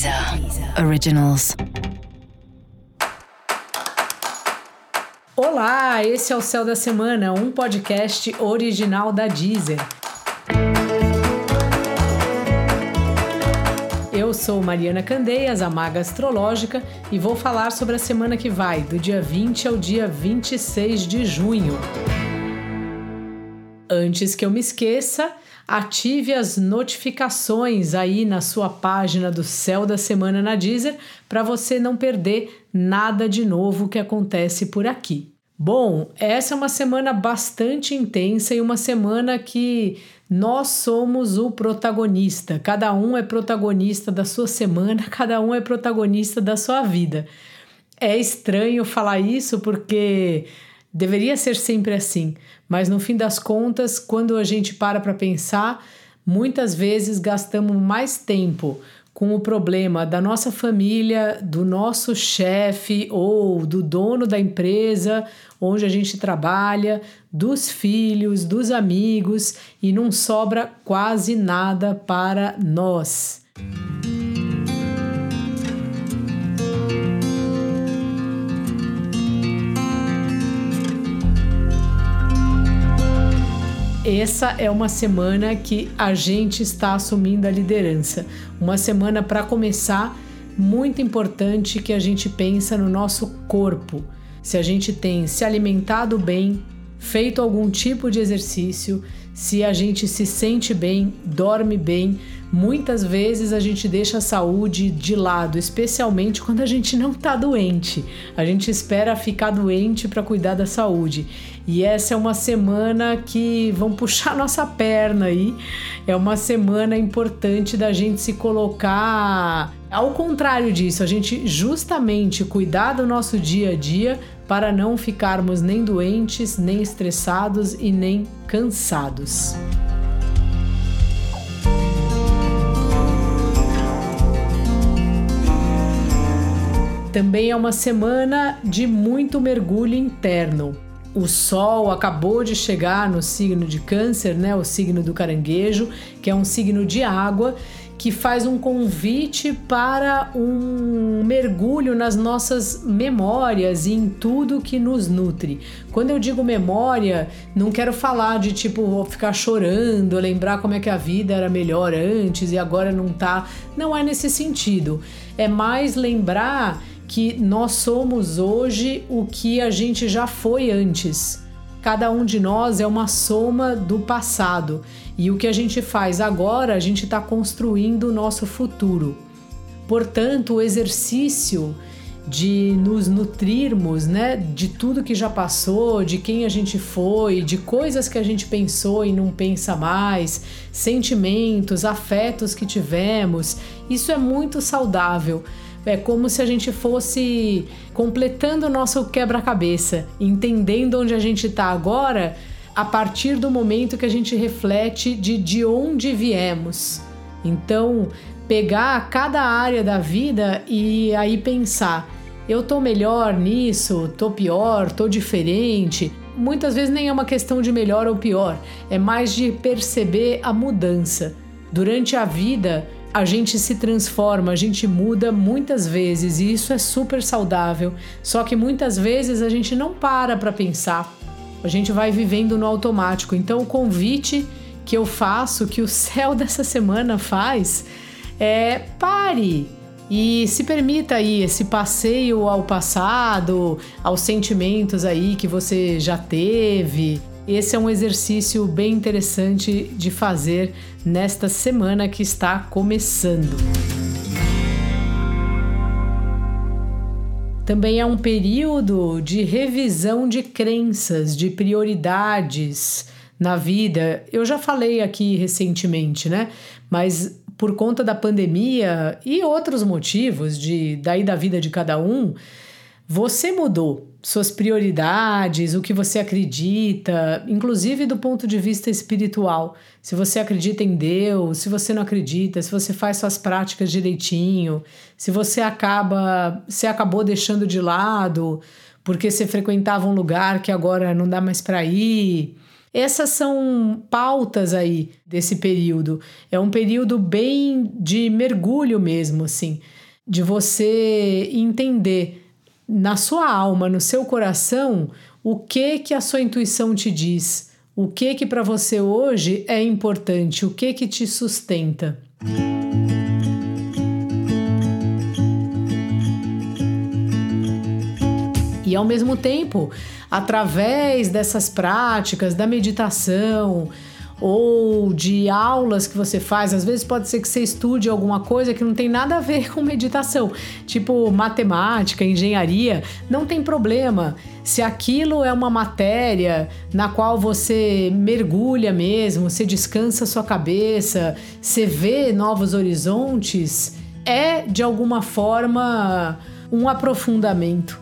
Deezer Originals. Olá, esse é o Céu da Semana, um podcast original da Deezer. Eu sou Mariana Candeias, a maga astrológica, e vou falar sobre a semana que vai, do dia 20 ao dia 26 de junho. Antes que eu me esqueça, ative as notificações aí na sua página do Céu da Semana na Deezer para você não perder nada de novo que acontece por aqui. Bom, essa é uma semana bastante intensa e uma semana que nós somos o protagonista. Cada um é protagonista da sua semana, cada um é protagonista da sua vida. É estranho falar isso porque deveria ser sempre assim, mas no fim das contas, quando a gente para para pensar, muitas vezes gastamos mais tempo com o problema da nossa família, do nosso chefe ou do dono da empresa onde a gente trabalha, dos filhos, dos amigos e não sobra quase nada para nós. Essa é uma semana que a gente está assumindo a liderança. Uma semana para começar muito importante que a gente pensa no nosso corpo. Se a gente tem se alimentado bem, feito algum tipo de exercício, se a gente se sente bem, dorme bem, muitas vezes a gente deixa a saúde de lado, especialmente quando a gente não está doente. A gente espera ficar doente para cuidar da saúde. E essa é uma semana que vão puxar nossa perna aí. É uma semana importante da gente se colocar ao contrário disso, a gente justamente cuidar do nosso dia a dia para não ficarmos nem doentes, nem estressados e nem cansados. Também é uma semana de muito mergulho interno. O Sol acabou de chegar no signo de Câncer, né, o signo do caranguejo, que é um signo de água, que faz um convite para um mergulho nas nossas memórias e em tudo que nos nutre. Quando eu digo memória, não quero falar de tipo ficar chorando, lembrar como é que a vida era melhor antes e agora não tá. Não é nesse sentido. É mais lembrar que nós somos hoje o que a gente já foi antes. Cada um de nós é uma soma do passado e o que a gente faz agora, a gente está construindo o nosso futuro. Portanto, o exercício de nos nutrirmos, né, de tudo que já passou, de quem a gente foi, de coisas que a gente pensou e não pensa mais, sentimentos, afetos que tivemos, isso é muito saudável é como se a gente fosse completando o nosso quebra-cabeça, entendendo onde a gente está agora a partir do momento que a gente reflete de de onde viemos. Então, pegar cada área da vida e aí pensar: eu tô melhor nisso, tô pior, tô diferente. Muitas vezes nem é uma questão de melhor ou pior, é mais de perceber a mudança. Durante a vida, a gente se transforma, a gente muda muitas vezes e isso é super saudável. Só que muitas vezes a gente não para para pensar, a gente vai vivendo no automático. Então, o convite que eu faço, que o céu dessa semana faz, é pare e se permita aí esse passeio ao passado, aos sentimentos aí que você já teve, esse é um exercício bem interessante de fazer nesta semana que está começando. Também é um período de revisão de crenças, de prioridades na vida. Eu já falei aqui recentemente, né? Mas por conta da pandemia e outros motivos de daí da vida de cada um, você mudou suas prioridades, o que você acredita, inclusive do ponto de vista espiritual. Se você acredita em Deus, se você não acredita, se você faz suas práticas direitinho, se você acaba, se acabou deixando de lado porque você frequentava um lugar que agora não dá mais para ir. Essas são pautas aí desse período. É um período bem de mergulho mesmo, assim, de você entender na sua alma, no seu coração, o que que a sua intuição te diz, o que que para você hoje é importante, o que que te sustenta. E ao mesmo tempo, através dessas práticas da meditação ou de aulas que você faz, às vezes pode ser que você estude alguma coisa que não tem nada a ver com meditação, tipo matemática, engenharia, não tem problema. Se aquilo é uma matéria na qual você mergulha mesmo, você descansa sua cabeça, você vê novos horizontes, é de alguma forma um aprofundamento.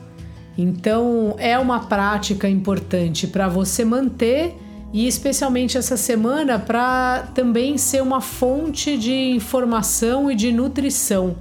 Então, é uma prática importante para você manter e especialmente essa semana para também ser uma fonte de informação e de nutrição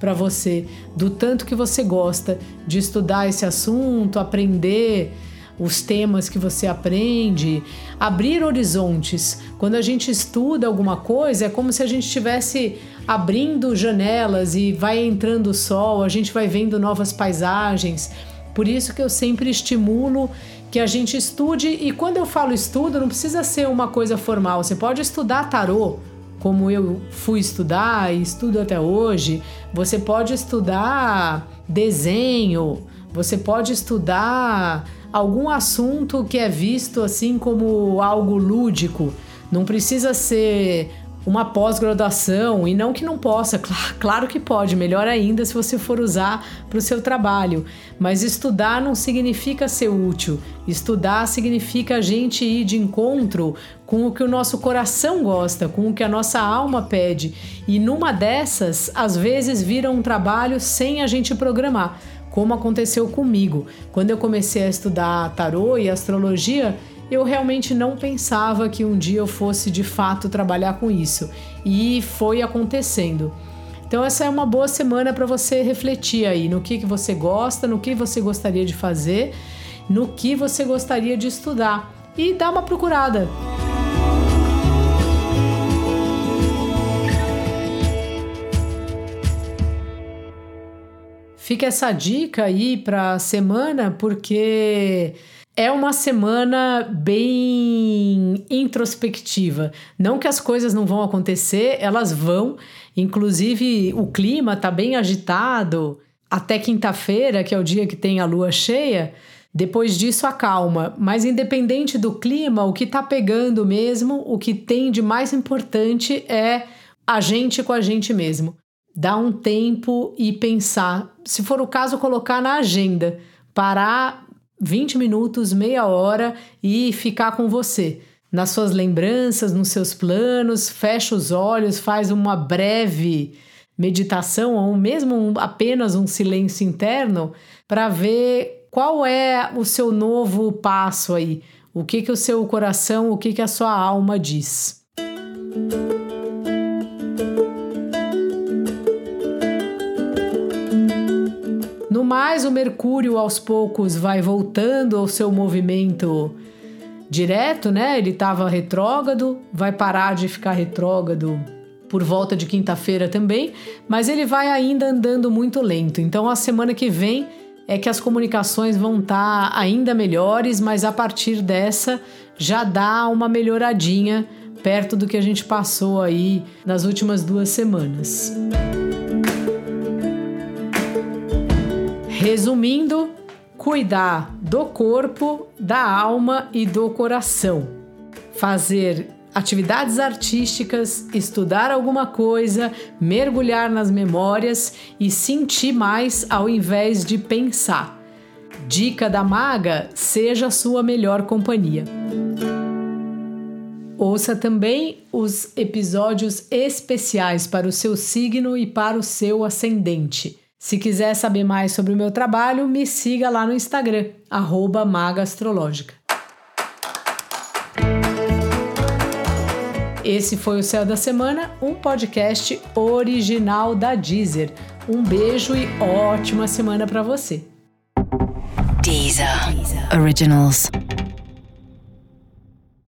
para você, do tanto que você gosta de estudar esse assunto, aprender os temas que você aprende, abrir horizontes. Quando a gente estuda alguma coisa, é como se a gente estivesse abrindo janelas e vai entrando o sol, a gente vai vendo novas paisagens. Por isso que eu sempre estimulo que a gente estude e quando eu falo estudo, não precisa ser uma coisa formal. Você pode estudar tarô, como eu fui estudar e estudo até hoje. Você pode estudar desenho, você pode estudar algum assunto que é visto assim como algo lúdico. Não precisa ser uma pós-graduação e não que não possa, claro, claro que pode, melhor ainda se você for usar para o seu trabalho. Mas estudar não significa ser útil. Estudar significa a gente ir de encontro com o que o nosso coração gosta, com o que a nossa alma pede. E numa dessas, às vezes vira um trabalho sem a gente programar, como aconteceu comigo. Quando eu comecei a estudar tarô e astrologia, eu realmente não pensava que um dia eu fosse de fato trabalhar com isso. E foi acontecendo. Então essa é uma boa semana para você refletir aí no que, que você gosta, no que você gostaria de fazer, no que você gostaria de estudar e dar uma procurada. Fica essa dica aí para a semana porque é uma semana bem introspectiva. Não que as coisas não vão acontecer, elas vão. Inclusive, o clima tá bem agitado até quinta-feira, que é o dia que tem a lua cheia. Depois disso, acalma. Mas, independente do clima, o que tá pegando mesmo, o que tem de mais importante é a gente com a gente mesmo. Dar um tempo e pensar. Se for o caso, colocar na agenda. Parar 20 minutos, meia hora e ficar com você. Nas suas lembranças, nos seus planos, fecha os olhos, faz uma breve meditação ou mesmo um, apenas um silêncio interno para ver qual é o seu novo passo aí, o que que o seu coração, o que que a sua alma diz. Mercúrio aos poucos vai voltando ao seu movimento direto, né? Ele estava retrógrado, vai parar de ficar retrógrado por volta de quinta-feira também, mas ele vai ainda andando muito lento. Então, a semana que vem é que as comunicações vão estar tá ainda melhores, mas a partir dessa já dá uma melhoradinha perto do que a gente passou aí nas últimas duas semanas. Resumindo, cuidar do corpo, da alma e do coração. Fazer atividades artísticas, estudar alguma coisa, mergulhar nas memórias e sentir mais ao invés de pensar. Dica da maga: seja sua melhor companhia. Ouça também os episódios especiais para o seu signo e para o seu ascendente. Se quiser saber mais sobre o meu trabalho, me siga lá no Instagram, @magastrológica. Esse foi o Céu da Semana, um podcast original da Deezer. Um beijo e ótima semana para você. Deezer. Deezer. Originals.